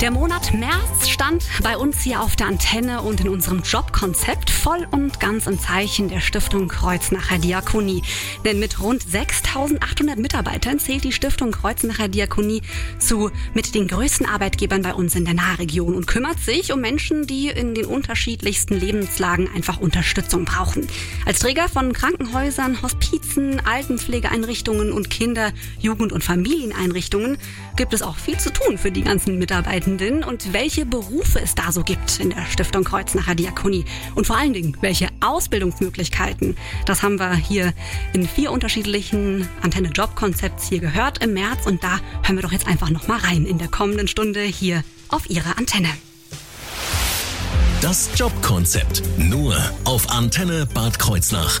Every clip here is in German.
Der Monat März stand bei uns hier auf der Antenne und in unserem Jobkonzept voll und ganz im Zeichen der Stiftung Kreuznacher Diakonie. Denn mit rund 6800 Mitarbeitern zählt die Stiftung Kreuznacher Diakonie zu mit den größten Arbeitgebern bei uns in der Nahregion und kümmert sich um Menschen, die in den unterschiedlichsten Lebenslagen einfach Unterstützung brauchen. Als Träger von Krankenhäusern, Hospizen, Altenpflegeeinrichtungen und Kinder-, Jugend- und Familieneinrichtungen gibt es auch viel zu tun für die ganzen Mitarbeiter Mitarbeitenden und welche Berufe es da so gibt in der Stiftung Kreuznacher Diakonie. Und vor allen Dingen, welche Ausbildungsmöglichkeiten. Das haben wir hier in vier unterschiedlichen Antenne-Job-Konzepts hier gehört im März. Und da hören wir doch jetzt einfach nochmal rein in der kommenden Stunde hier auf Ihrer Antenne. Das Jobkonzept nur auf Antenne Bad Kreuznach.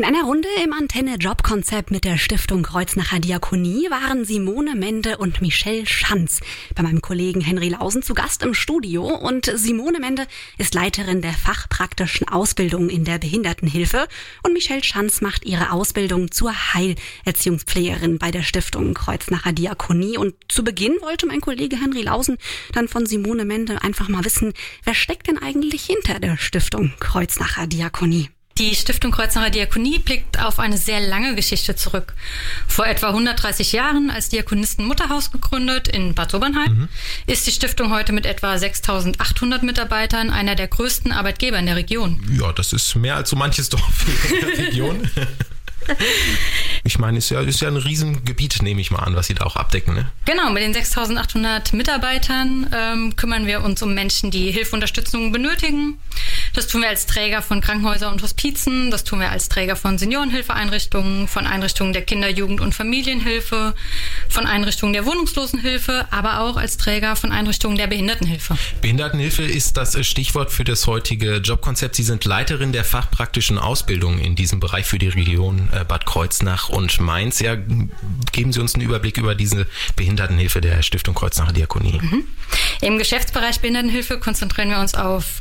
In einer Runde im Antenne-Job-Konzept mit der Stiftung Kreuznacher Diakonie waren Simone Mende und Michelle Schanz bei meinem Kollegen Henry Lausen zu Gast im Studio. Und Simone Mende ist Leiterin der fachpraktischen Ausbildung in der Behindertenhilfe und Michelle Schanz macht ihre Ausbildung zur Heilerziehungspflegerin bei der Stiftung Kreuznacher Diakonie. Und zu Beginn wollte mein Kollege Henry Lausen dann von Simone Mende einfach mal wissen, wer steckt denn eigentlich hinter der Stiftung Kreuznacher Diakonie? Die Stiftung Kreuznacher Diakonie blickt auf eine sehr lange Geschichte zurück. Vor etwa 130 Jahren als Diakonisten Mutterhaus gegründet in Bad Sobernheim, mhm. ist die Stiftung heute mit etwa 6800 Mitarbeitern einer der größten Arbeitgeber in der Region. Ja, das ist mehr als so manches Dorf in der Region. Ich meine, ist ja, ist ja ein Riesengebiet, nehme ich mal an, was Sie da auch abdecken. Ne? Genau, mit den 6800 Mitarbeitern ähm, kümmern wir uns um Menschen, die Hilfe und Unterstützung benötigen. Das tun wir als Träger von Krankenhäusern und Hospizen, das tun wir als Träger von Seniorenhilfeeinrichtungen, von Einrichtungen der Kinder-, Jugend- und Familienhilfe, von Einrichtungen der Wohnungslosenhilfe, aber auch als Träger von Einrichtungen der Behindertenhilfe. Behindertenhilfe ist das Stichwort für das heutige Jobkonzept. Sie sind Leiterin der fachpraktischen Ausbildung in diesem Bereich für die Region äh, Bad Kreuznach und Mainz. Ja, geben Sie uns einen Überblick über diese Behindertenhilfe der Stiftung Kreuznacher Diakonie. Mhm. Im Geschäftsbereich Behindertenhilfe konzentrieren wir uns auf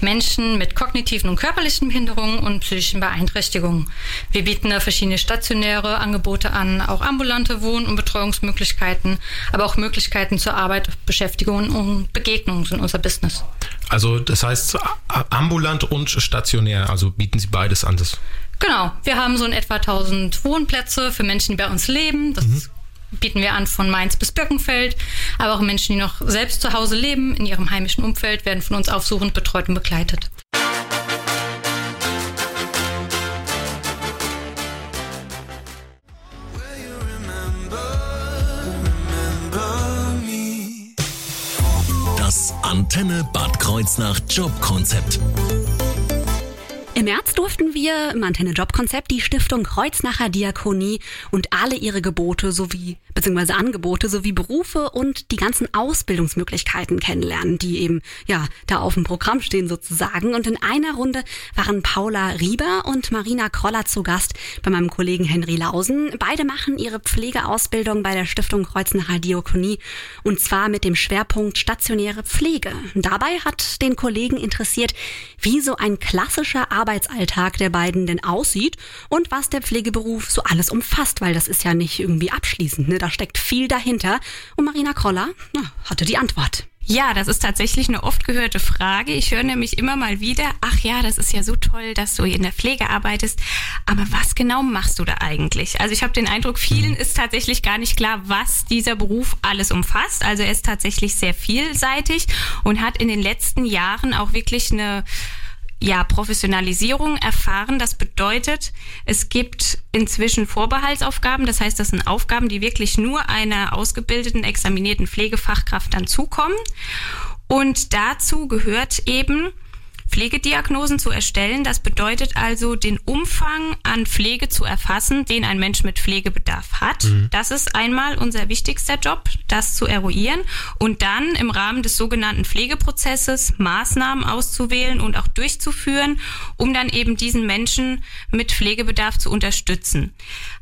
Menschen mit kognitiven und körperlichen Behinderungen und psychischen Beeinträchtigungen. Wir bieten da verschiedene stationäre Angebote an, auch ambulante Wohn- und Betreuungsmöglichkeiten, aber auch Möglichkeiten zur Arbeit, Beschäftigung und Begegnung sind unser Business. Also das heißt ambulant und stationär, also bieten Sie beides an. Das Genau, wir haben so in etwa 1000 Wohnplätze für Menschen, die bei uns leben. Das mhm. Bieten wir an von Mainz bis Birkenfeld. Aber auch Menschen, die noch selbst zu Hause leben, in ihrem heimischen Umfeld, werden von uns aufsuchend betreut und begleitet. Das Antenne Bad Kreuznach Jobkonzept. März durften wir im Antenne Jobkonzept die Stiftung Kreuznacher Diakonie und alle ihre Gebote sowie beziehungsweise Angebote sowie Berufe und die ganzen Ausbildungsmöglichkeiten kennenlernen, die eben ja da auf dem Programm stehen sozusagen. Und in einer Runde waren Paula Rieber und Marina Kroller zu Gast bei meinem Kollegen Henry Lausen. Beide machen ihre Pflegeausbildung bei der Stiftung Kreuznacher Diakonie und zwar mit dem Schwerpunkt stationäre Pflege. Dabei hat den Kollegen interessiert, wie so ein klassischer Arbeit Arbeitsalltag der beiden denn aussieht und was der Pflegeberuf so alles umfasst, weil das ist ja nicht irgendwie abschließend, ne? da steckt viel dahinter. Und Marina Kroller na, hatte die Antwort. Ja, das ist tatsächlich eine oft gehörte Frage. Ich höre nämlich immer mal wieder, ach ja, das ist ja so toll, dass du in der Pflege arbeitest. Aber was genau machst du da eigentlich? Also ich habe den Eindruck, vielen ist tatsächlich gar nicht klar, was dieser Beruf alles umfasst. Also er ist tatsächlich sehr vielseitig und hat in den letzten Jahren auch wirklich eine ja, Professionalisierung erfahren. Das bedeutet, es gibt inzwischen Vorbehaltsaufgaben. Das heißt, das sind Aufgaben, die wirklich nur einer ausgebildeten, examinierten Pflegefachkraft dann zukommen. Und dazu gehört eben, Pflegediagnosen zu erstellen. Das bedeutet also, den Umfang an Pflege zu erfassen, den ein Mensch mit Pflegebedarf hat. Mhm. Das ist einmal unser wichtigster Job, das zu eruieren und dann im Rahmen des sogenannten Pflegeprozesses Maßnahmen auszuwählen und auch durchzuführen, um dann eben diesen Menschen mit Pflegebedarf zu unterstützen.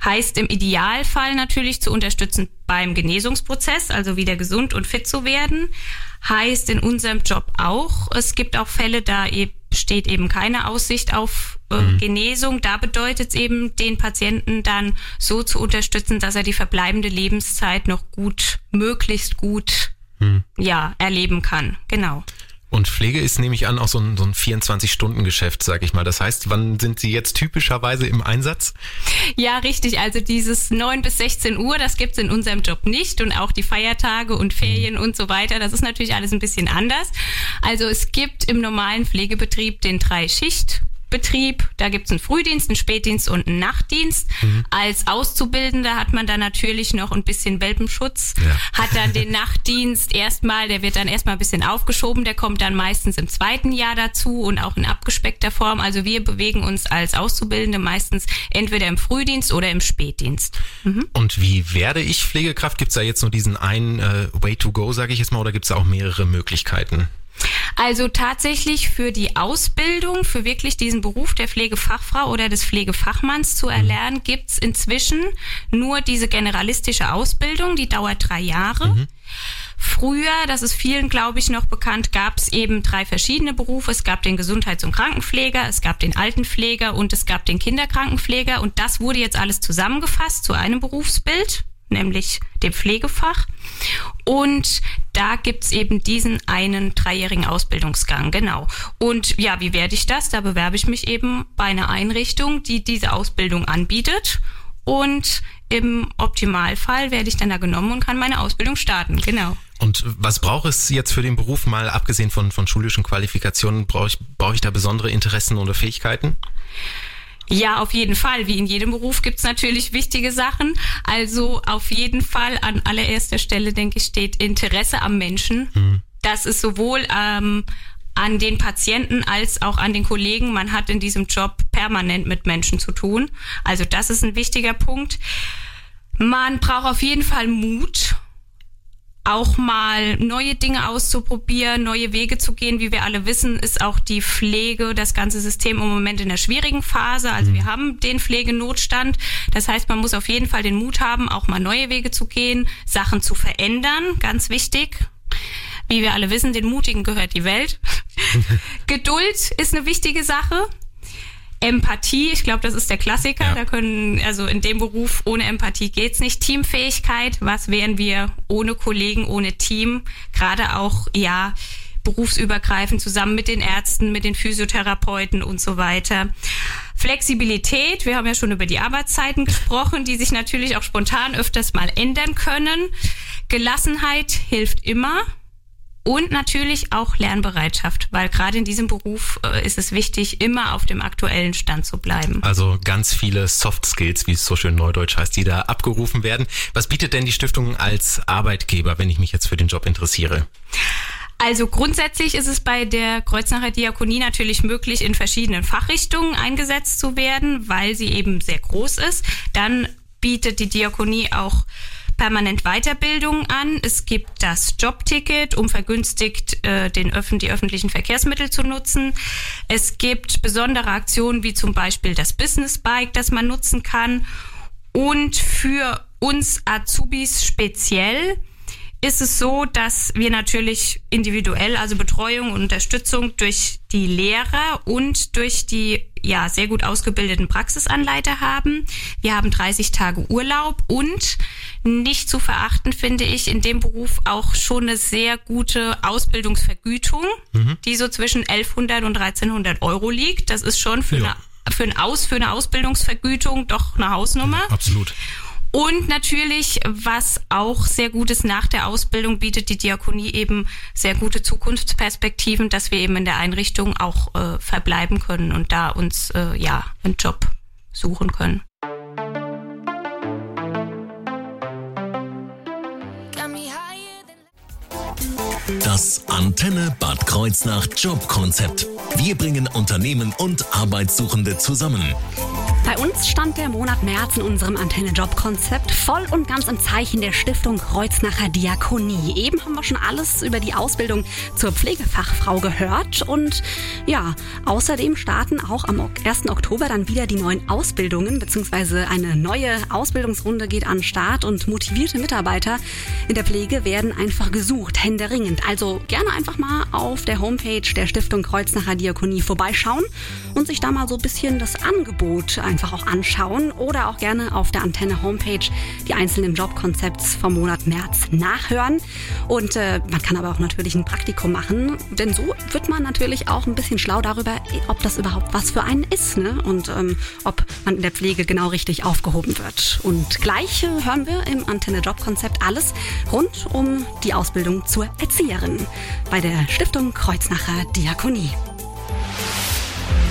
Heißt im Idealfall natürlich zu unterstützen beim Genesungsprozess, also wieder gesund und fit zu werden heißt in unserem Job auch, es gibt auch Fälle, da besteht eben keine Aussicht auf äh, mhm. Genesung. Da bedeutet es eben, den Patienten dann so zu unterstützen, dass er die verbleibende Lebenszeit noch gut, möglichst gut, mhm. ja, erleben kann. Genau. Und Pflege ist, nehme ich an, auch so ein, so ein 24-Stunden-Geschäft, sag ich mal. Das heißt, wann sind Sie jetzt typischerweise im Einsatz? Ja, richtig. Also dieses 9 bis 16 Uhr, das gibt's in unserem Job nicht. Und auch die Feiertage und Ferien mhm. und so weiter, das ist natürlich alles ein bisschen anders. Also es gibt im normalen Pflegebetrieb den Drei-Schicht- Betrieb. Da gibt's einen Frühdienst, einen Spätdienst und einen Nachtdienst. Mhm. Als Auszubildender hat man dann natürlich noch ein bisschen Welpenschutz, ja. hat dann den Nachtdienst erstmal, der wird dann erstmal ein bisschen aufgeschoben, der kommt dann meistens im zweiten Jahr dazu und auch in abgespeckter Form. Also wir bewegen uns als Auszubildende meistens entweder im Frühdienst oder im Spätdienst. Mhm. Und wie werde ich Pflegekraft? Gibt's da jetzt nur diesen einen äh, Way to go, sage ich jetzt mal, oder gibt's da auch mehrere Möglichkeiten? Also tatsächlich für die Ausbildung, für wirklich diesen Beruf der Pflegefachfrau oder des Pflegefachmanns zu erlernen, gibt's inzwischen nur diese generalistische Ausbildung, die dauert drei Jahre. Mhm. Früher, das ist vielen, glaube ich, noch bekannt, gab es eben drei verschiedene Berufe. Es gab den Gesundheits- und Krankenpfleger, es gab den Altenpfleger und es gab den Kinderkrankenpfleger. Und das wurde jetzt alles zusammengefasst zu einem Berufsbild nämlich dem Pflegefach. Und da gibt's eben diesen einen dreijährigen Ausbildungsgang, genau. Und ja, wie werde ich das? Da bewerbe ich mich eben bei einer Einrichtung, die diese Ausbildung anbietet. Und im Optimalfall werde ich dann da genommen und kann meine Ausbildung starten, genau. Und was braucht es jetzt für den Beruf, mal abgesehen von, von schulischen Qualifikationen, brauche ich, brauche ich da besondere Interessen oder Fähigkeiten? Ja, auf jeden Fall. Wie in jedem Beruf gibt's natürlich wichtige Sachen. Also auf jeden Fall an allererster Stelle, denke ich, steht Interesse am Menschen. Mhm. Das ist sowohl ähm, an den Patienten als auch an den Kollegen. Man hat in diesem Job permanent mit Menschen zu tun. Also das ist ein wichtiger Punkt. Man braucht auf jeden Fall Mut auch mal neue Dinge auszuprobieren, neue Wege zu gehen. Wie wir alle wissen, ist auch die Pflege, das ganze System im Moment in der schwierigen Phase. Also wir mhm. haben den Pflegenotstand. Das heißt, man muss auf jeden Fall den Mut haben, auch mal neue Wege zu gehen, Sachen zu verändern. Ganz wichtig. Wie wir alle wissen, den Mutigen gehört die Welt. Geduld ist eine wichtige Sache. Empathie, ich glaube, das ist der Klassiker. Ja. Da können, also in dem Beruf ohne Empathie geht's nicht. Teamfähigkeit, was wären wir ohne Kollegen, ohne Team? Gerade auch, ja, berufsübergreifend zusammen mit den Ärzten, mit den Physiotherapeuten und so weiter. Flexibilität, wir haben ja schon über die Arbeitszeiten gesprochen, die sich natürlich auch spontan öfters mal ändern können. Gelassenheit hilft immer. Und natürlich auch Lernbereitschaft, weil gerade in diesem Beruf äh, ist es wichtig, immer auf dem aktuellen Stand zu bleiben. Also ganz viele Soft Skills, wie es so schön neudeutsch heißt, die da abgerufen werden. Was bietet denn die Stiftung als Arbeitgeber, wenn ich mich jetzt für den Job interessiere? Also grundsätzlich ist es bei der Kreuznacher Diakonie natürlich möglich, in verschiedenen Fachrichtungen eingesetzt zu werden, weil sie eben sehr groß ist. Dann bietet die Diakonie auch permanent Weiterbildung an. Es gibt das Jobticket, um vergünstigt äh, den Öffn die öffentlichen Verkehrsmittel zu nutzen. Es gibt besondere Aktionen wie zum Beispiel das Business Bike, das man nutzen kann. Und für uns Azubis speziell ist es so, dass wir natürlich individuell, also Betreuung und Unterstützung durch die Lehrer und durch die ja sehr gut ausgebildeten Praxisanleiter haben. Wir haben 30 Tage Urlaub und nicht zu verachten finde ich in dem Beruf auch schon eine sehr gute Ausbildungsvergütung, mhm. die so zwischen 1100 und 1300 Euro liegt. Das ist schon für, ja. eine, für, ein Aus, für eine Ausbildungsvergütung doch eine Hausnummer. Ja, absolut. Und natürlich, was auch sehr gut ist, nach der Ausbildung bietet die Diakonie eben sehr gute Zukunftsperspektiven, dass wir eben in der Einrichtung auch äh, verbleiben können und da uns äh, ja einen Job suchen können. Das Antenne Bad Kreuznach Jobkonzept. Wir bringen Unternehmen und Arbeitssuchende zusammen. Bei uns stand der Monat März in unserem Antenne-Job-Konzept voll und ganz im Zeichen der Stiftung Kreuznacher Diakonie. Eben haben wir schon alles über die Ausbildung zur Pflegefachfrau gehört und ja, außerdem starten auch am 1. Oktober dann wieder die neuen Ausbildungen, beziehungsweise eine neue Ausbildungsrunde geht an Start und motivierte Mitarbeiter in der Pflege werden einfach gesucht, händeringend. Also gerne einfach mal auf der Homepage der Stiftung Kreuznacher Diakonie vorbeischauen und sich da mal so ein bisschen das Angebot einfach auch anschauen oder auch gerne auf der Antenne Homepage die einzelnen Jobkonzepts vom Monat März nachhören. Und äh, man kann aber auch natürlich ein Praktikum machen, denn so wird man natürlich auch ein bisschen schlau darüber, ob das überhaupt was für einen ist ne? und ähm, ob man in der Pflege genau richtig aufgehoben wird. Und gleich äh, hören wir im Antenne Jobkonzept alles rund um die Ausbildung zur Erzieherin bei der Stiftung Kreuznacher Diakonie.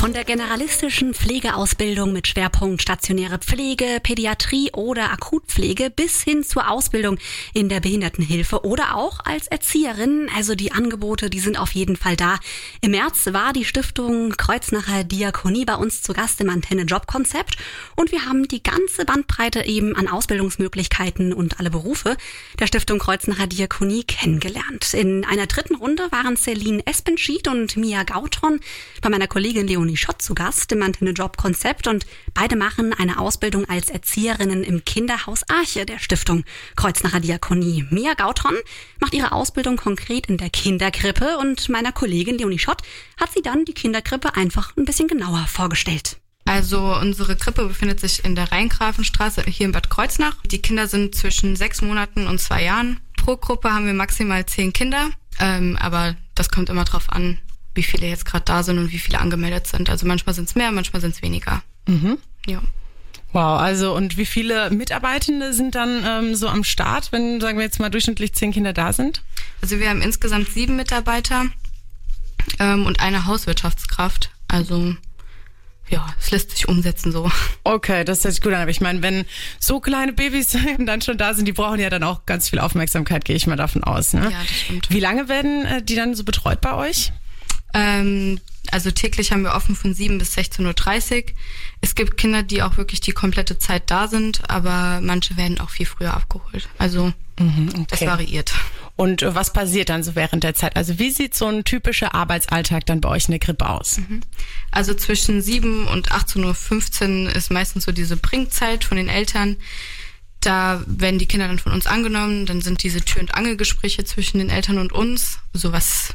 Von der generalistischen Pflegeausbildung mit Schwerpunkt stationäre Pflege, Pädiatrie oder Akutpflege bis hin zur Ausbildung in der Behindertenhilfe oder auch als Erzieherin. Also die Angebote, die sind auf jeden Fall da. Im März war die Stiftung Kreuznacher Diakonie bei uns zu Gast im Antenne Jobkonzept und wir haben die ganze Bandbreite eben an Ausbildungsmöglichkeiten und alle Berufe der Stiftung Kreuznacher Diakonie kennengelernt. In einer dritten Runde waren Celine Espenschied und Mia Gautron bei meiner Kollegin Leonie Schott zu Gast im Antenne Job Konzept und beide machen eine Ausbildung als Erzieherinnen im Kinderhaus Arche der Stiftung Kreuznacher Diakonie. Mia Gautron macht ihre Ausbildung konkret in der Kinderkrippe und meiner Kollegin Leonie Schott hat sie dann die Kinderkrippe einfach ein bisschen genauer vorgestellt. Also unsere Krippe befindet sich in der Rheingrafenstraße hier in Bad Kreuznach. Die Kinder sind zwischen sechs Monaten und zwei Jahren. Pro Gruppe haben wir maximal zehn Kinder, ähm, aber das kommt immer drauf an, wie viele jetzt gerade da sind und wie viele angemeldet sind. Also manchmal sind es mehr, manchmal sind es weniger. Mhm. Ja. Wow, also und wie viele Mitarbeitende sind dann ähm, so am Start, wenn, sagen wir jetzt mal, durchschnittlich zehn Kinder da sind? Also wir haben insgesamt sieben Mitarbeiter ähm, und eine Hauswirtschaftskraft. Also ja, es lässt sich umsetzen so. Okay, das hört sich gut an. Aber ich meine, wenn so kleine Babys dann schon da sind, die brauchen ja dann auch ganz viel Aufmerksamkeit, gehe ich mal davon aus. Ne? Ja, das stimmt. Wie lange werden äh, die dann so betreut bei euch? Ähm, also täglich haben wir offen von 7 bis 16.30 Uhr. Es gibt Kinder, die auch wirklich die komplette Zeit da sind, aber manche werden auch viel früher abgeholt. Also Mhm, es variiert. Und äh, was passiert dann so während der Zeit? Also wie sieht so ein typischer Arbeitsalltag dann bei euch in der Krippe aus? Also zwischen 7 und 18.15 Uhr ist meistens so diese Bringzeit von den Eltern. Da werden die Kinder dann von uns angenommen, dann sind diese Tür- und Angelgespräche zwischen den Eltern und uns, sowas,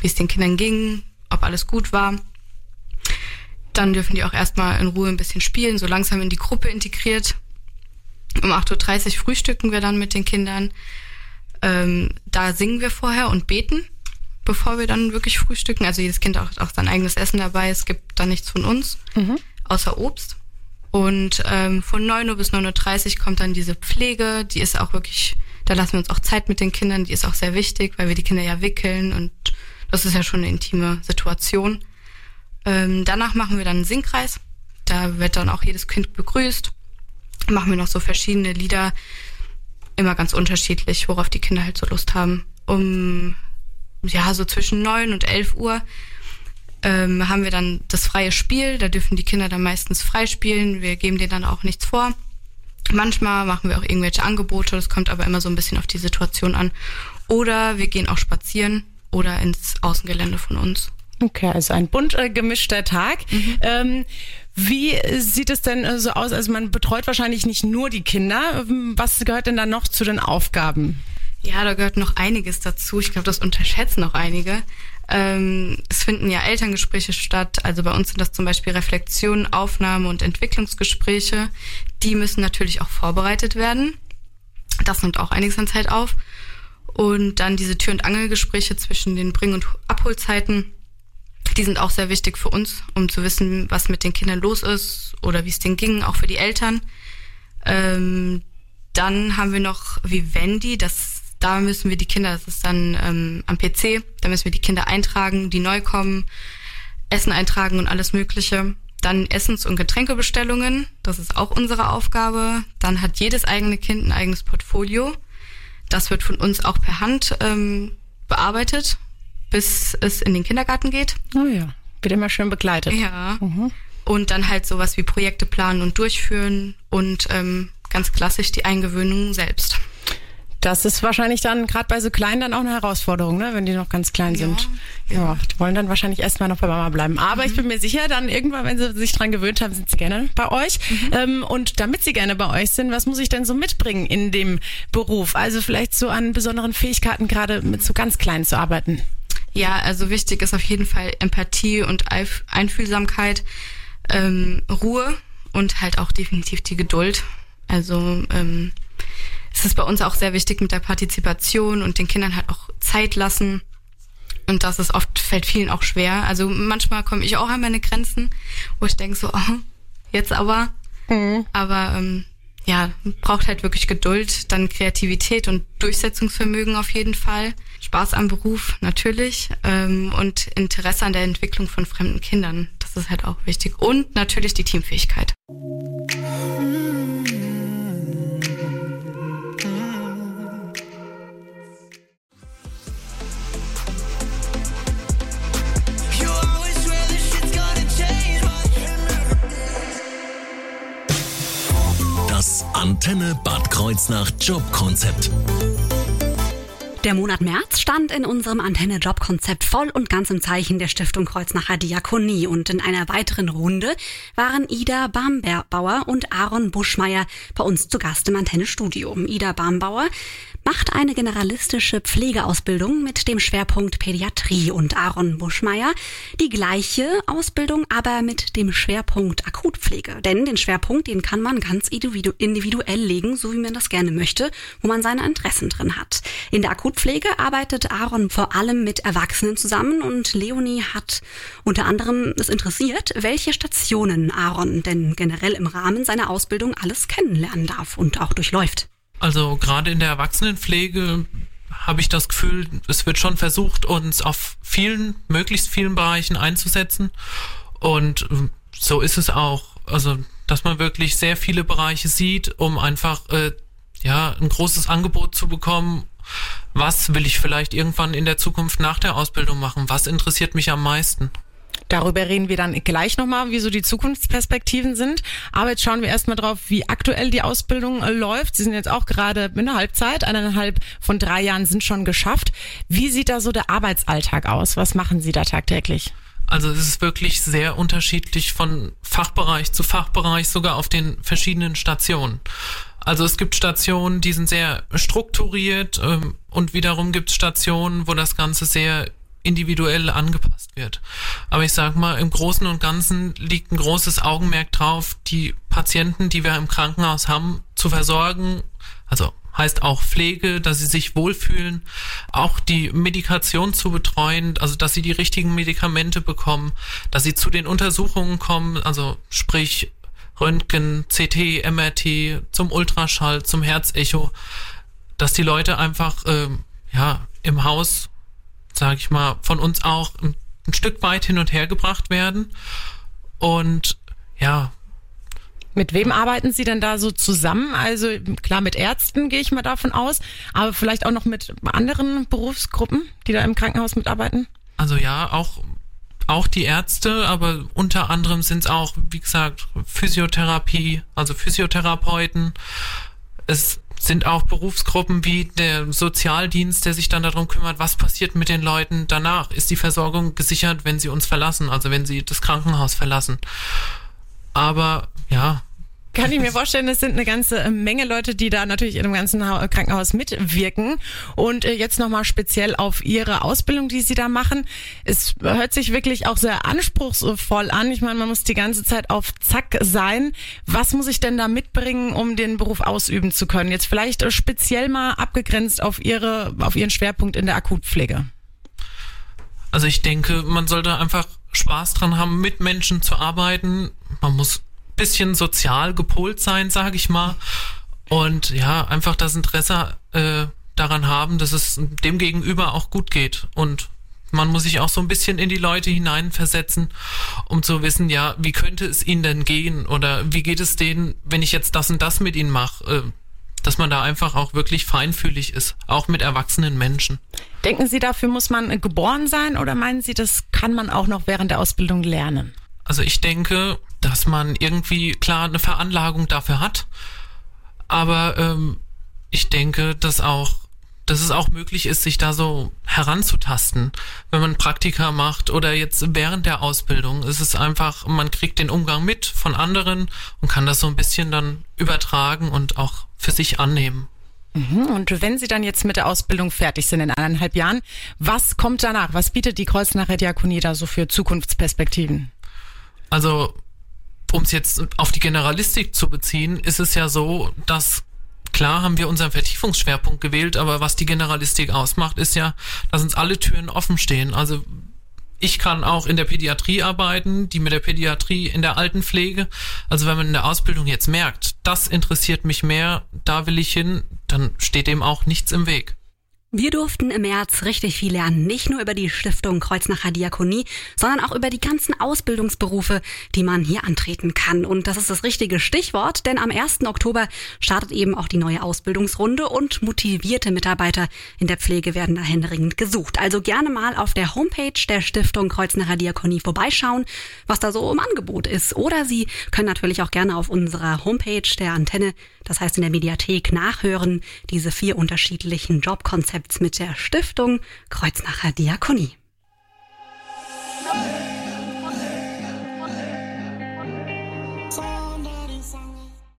wie es den Kindern ging, ob alles gut war. Dann dürfen die auch erstmal in Ruhe ein bisschen spielen, so langsam in die Gruppe integriert. Um 8.30 Uhr frühstücken wir dann mit den Kindern. Ähm, da singen wir vorher und beten, bevor wir dann wirklich frühstücken. Also jedes Kind hat auch sein eigenes Essen dabei. Es gibt da nichts von uns, außer Obst. Und ähm, von 9 Uhr bis 9.30 Uhr kommt dann diese Pflege. Die ist auch wirklich, da lassen wir uns auch Zeit mit den Kindern. Die ist auch sehr wichtig, weil wir die Kinder ja wickeln und das ist ja schon eine intime Situation. Ähm, danach machen wir dann einen Singkreis. Da wird dann auch jedes Kind begrüßt. Machen wir noch so verschiedene Lieder, immer ganz unterschiedlich, worauf die Kinder halt so Lust haben. Um, ja, so zwischen neun und elf Uhr ähm, haben wir dann das freie Spiel. Da dürfen die Kinder dann meistens frei spielen. Wir geben denen dann auch nichts vor. Manchmal machen wir auch irgendwelche Angebote. Das kommt aber immer so ein bisschen auf die Situation an. Oder wir gehen auch spazieren oder ins Außengelände von uns. Okay, also ein bunt äh, gemischter Tag. Ähm, wie sieht es denn äh, so aus? Also man betreut wahrscheinlich nicht nur die Kinder. Ähm, Was gehört denn da noch zu den Aufgaben? Ja, da gehört noch einiges dazu. Ich glaube, das unterschätzen auch einige. Ähm, es finden ja Elterngespräche statt. Also bei uns sind das zum Beispiel Reflexion, Aufnahme und Entwicklungsgespräche. Die müssen natürlich auch vorbereitet werden. Das nimmt auch einiges an Zeit auf. Und dann diese Tür- und Angelgespräche zwischen den Bring- und Abholzeiten. Die sind auch sehr wichtig für uns, um zu wissen, was mit den Kindern los ist oder wie es denen ging, auch für die Eltern. Ähm, dann haben wir noch Vivendi, das Da müssen wir die Kinder, das ist dann ähm, am PC, da müssen wir die Kinder eintragen, die neu kommen, Essen eintragen und alles Mögliche. Dann Essens- und Getränkebestellungen, das ist auch unsere Aufgabe. Dann hat jedes eigene Kind ein eigenes Portfolio. Das wird von uns auch per Hand ähm, bearbeitet, bis es in den Kindergarten geht. Oh ja, wird immer schön begleitet. Ja. Mhm. Und dann halt sowas wie Projekte planen und durchführen und ähm, ganz klassisch die Eingewöhnung selbst. Das ist wahrscheinlich dann gerade bei so kleinen dann auch eine Herausforderung, ne? wenn die noch ganz klein ja, sind. Ja. ja, die wollen dann wahrscheinlich erstmal noch bei Mama bleiben. Aber mhm. ich bin mir sicher, dann irgendwann, wenn sie sich dran gewöhnt haben, sind sie gerne bei euch. Mhm. Ähm, und damit sie gerne bei euch sind, was muss ich denn so mitbringen in dem Beruf? Also vielleicht so an besonderen Fähigkeiten, gerade mit so ganz kleinen zu arbeiten. Ja, also wichtig ist auf jeden Fall Empathie und Einfühlsamkeit, ähm, Ruhe und halt auch definitiv die Geduld. Also ähm, es ist bei uns auch sehr wichtig mit der Partizipation und den Kindern halt auch Zeit lassen. Und das ist oft, fällt vielen auch schwer. Also manchmal komme ich auch an meine Grenzen, wo ich denke so, oh, jetzt aber. Mhm. Aber ähm, ja, braucht halt wirklich Geduld, dann Kreativität und Durchsetzungsvermögen auf jeden Fall. Spaß am Beruf natürlich ähm, und Interesse an der Entwicklung von fremden Kindern. Das ist halt auch wichtig. Und natürlich die Teamfähigkeit. Antenne Bad Kreuznach Jobkonzept. Der Monat März stand in unserem Antenne-Job-Konzept voll und ganz im Zeichen der Stiftung Kreuznacher Diakonie. Und in einer weiteren Runde waren Ida Barmbauer und Aaron Buschmeier bei uns zu Gast im Antenne-Studio. Ida Barmbauer macht eine generalistische Pflegeausbildung mit dem Schwerpunkt Pädiatrie und Aaron Buschmeier die gleiche Ausbildung, aber mit dem Schwerpunkt Akutpflege. Denn den Schwerpunkt, den kann man ganz individuell legen, so wie man das gerne möchte, wo man seine Interessen drin hat. In der Akutpflege arbeitet Aaron vor allem mit Erwachsenen zusammen und Leonie hat unter anderem es interessiert, welche Stationen Aaron denn generell im Rahmen seiner Ausbildung alles kennenlernen darf und auch durchläuft. Also gerade in der Erwachsenenpflege habe ich das Gefühl, es wird schon versucht, uns auf vielen, möglichst vielen Bereichen einzusetzen. Und ähm, so ist es auch. Also, dass man wirklich sehr viele Bereiche sieht, um einfach äh, ja ein großes Angebot zu bekommen. Was will ich vielleicht irgendwann in der Zukunft nach der Ausbildung machen? Was interessiert mich am meisten? Darüber reden wir dann gleich nochmal, wie so die Zukunftsperspektiven sind. Aber jetzt schauen wir erstmal drauf, wie aktuell die Ausbildung läuft. Sie sind jetzt auch gerade in der Halbzeit, eineinhalb von drei Jahren sind schon geschafft. Wie sieht da so der Arbeitsalltag aus? Was machen Sie da tagtäglich? Also es ist wirklich sehr unterschiedlich von Fachbereich zu Fachbereich, sogar auf den verschiedenen Stationen. Also es gibt Stationen, die sind sehr strukturiert ähm, und wiederum gibt es Stationen, wo das Ganze sehr individuell angepasst wird. Aber ich sage mal, im Großen und Ganzen liegt ein großes Augenmerk drauf, die Patienten, die wir im Krankenhaus haben, zu versorgen. Also heißt auch Pflege, dass sie sich wohlfühlen, auch die Medikation zu betreuen, also dass sie die richtigen Medikamente bekommen, dass sie zu den Untersuchungen kommen, also sprich Röntgen, CT, MRT, zum Ultraschall, zum Herzecho, dass die Leute einfach äh, ja im Haus sage ich mal, von uns auch ein, ein Stück weit hin und her gebracht werden. Und ja, mit wem arbeiten Sie denn da so zusammen? Also klar, mit Ärzten gehe ich mal davon aus, aber vielleicht auch noch mit anderen Berufsgruppen, die da im Krankenhaus mitarbeiten? Also ja, auch, auch die Ärzte, aber unter anderem sind es auch, wie gesagt, Physiotherapie, also Physiotherapeuten. Es sind auch Berufsgruppen wie der Sozialdienst, der sich dann darum kümmert, was passiert mit den Leuten danach. Ist die Versorgung gesichert, wenn sie uns verlassen, also wenn sie das Krankenhaus verlassen. Aber ja, kann ich mir vorstellen, es sind eine ganze Menge Leute, die da natürlich in dem ganzen Krankenhaus mitwirken. Und äh, jetzt nochmal speziell auf Ihre Ausbildung, die Sie da machen. Es hört sich wirklich auch sehr anspruchsvoll an. Ich meine, man muss die ganze Zeit auf Zack sein. Was muss ich denn da mitbringen, um den Beruf ausüben zu können? Jetzt vielleicht äh, speziell mal abgegrenzt auf Ihre, auf Ihren Schwerpunkt in der Akutpflege. Also ich denke, man sollte einfach Spaß dran haben, mit Menschen zu arbeiten. Man muss bisschen sozial gepolt sein, sage ich mal. Und ja, einfach das Interesse äh, daran haben, dass es dem Gegenüber auch gut geht. Und man muss sich auch so ein bisschen in die Leute hineinversetzen, um zu wissen, ja, wie könnte es ihnen denn gehen oder wie geht es denen, wenn ich jetzt das und das mit ihnen mache, äh, dass man da einfach auch wirklich feinfühlig ist, auch mit erwachsenen Menschen. Denken Sie, dafür muss man geboren sein oder meinen Sie, das kann man auch noch während der Ausbildung lernen? Also ich denke, dass man irgendwie klar eine Veranlagung dafür hat, aber ähm, ich denke, dass auch dass es auch möglich ist, sich da so heranzutasten. Wenn man Praktika macht oder jetzt während der Ausbildung, ist es einfach, man kriegt den Umgang mit von anderen und kann das so ein bisschen dann übertragen und auch für sich annehmen. Mhm. Und wenn Sie dann jetzt mit der Ausbildung fertig sind in eineinhalb Jahren, was kommt danach? Was bietet die Kreuznacher Diakonie da so für Zukunftsperspektiven? Also, um es jetzt auf die Generalistik zu beziehen, ist es ja so, dass Klar haben wir unseren Vertiefungsschwerpunkt gewählt, aber was die Generalistik ausmacht, ist ja, dass uns alle Türen offen stehen. Also ich kann auch in der Pädiatrie arbeiten, die mit der Pädiatrie in der Altenpflege. Also wenn man in der Ausbildung jetzt merkt, das interessiert mich mehr, da will ich hin, dann steht dem auch nichts im Weg. Wir durften im März richtig viel lernen, nicht nur über die Stiftung Kreuznacher Diakonie, sondern auch über die ganzen Ausbildungsberufe, die man hier antreten kann. Und das ist das richtige Stichwort, denn am 1. Oktober startet eben auch die neue Ausbildungsrunde und motivierte Mitarbeiter in der Pflege werden da händeringend gesucht. Also gerne mal auf der Homepage der Stiftung Kreuznacher Diakonie vorbeischauen, was da so im Angebot ist. Oder Sie können natürlich auch gerne auf unserer Homepage der Antenne, das heißt in der Mediathek, nachhören, diese vier unterschiedlichen Jobkonzepte Konzepts mit der Stiftung Kreuznacher Diakonie.